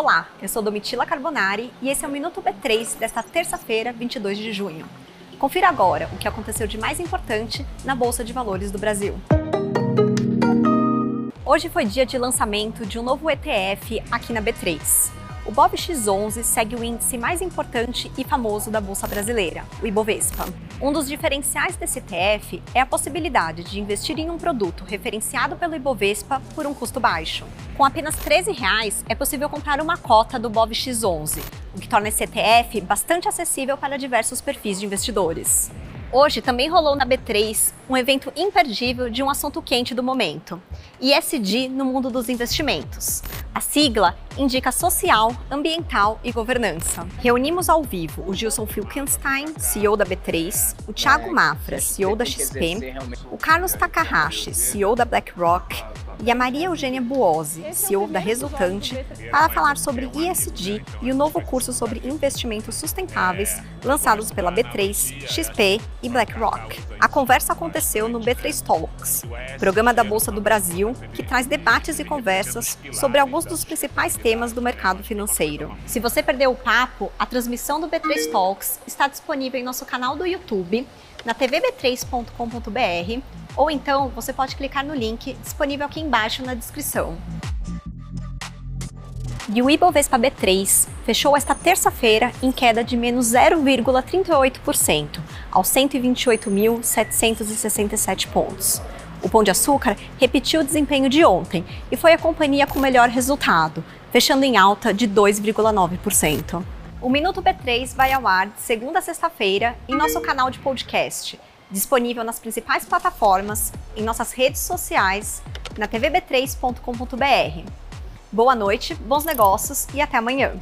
Olá, eu sou Domitila Carbonari e esse é o Minuto B3 desta terça-feira, 22 de junho. Confira agora o que aconteceu de mais importante na Bolsa de Valores do Brasil. Hoje foi dia de lançamento de um novo ETF aqui na B3. O BOVX11 segue o índice mais importante e famoso da Bolsa Brasileira, o Ibovespa. Um dos diferenciais desse ETF é a possibilidade de investir em um produto referenciado pelo Ibovespa por um custo baixo. Com apenas 13 reais, é possível comprar uma cota do BOVX11, o que torna esse ETF bastante acessível para diversos perfis de investidores. Hoje também rolou na B3 um evento imperdível de um assunto quente do momento, ISD no mundo dos investimentos. A sigla indica social, ambiental e governança. Reunimos ao vivo o Gilson Filkenstein, CEO da B3, o Thiago Mafra, CEO da XP, o Carlos Takahashi, CEO da BlackRock, e a Maria Eugênia Buozzi, CEO da Resultante, para falar sobre ISD e o novo curso sobre investimentos sustentáveis lançados pela B3, XP e BlackRock. A conversa aconteceu no B3 Talks, programa da Bolsa do Brasil que traz debates e conversas sobre alguns dos principais temas do mercado financeiro. Se você perdeu o papo, a transmissão do B3 Talks está disponível em nosso canal do YouTube, na tvb3.com.br ou então você pode clicar no link disponível aqui embaixo na descrição. E o Ibovespa B3 fechou esta terça-feira em queda de menos 0,38%, aos 128.767 pontos. O Pão de Açúcar repetiu o desempenho de ontem e foi a companhia com melhor resultado, fechando em alta de 2,9%. O Minuto B3 vai ao ar de segunda a sexta-feira em nosso canal de podcast disponível nas principais plataformas, em nossas redes sociais, na tvb3.com.br. Boa noite, bons negócios e até amanhã!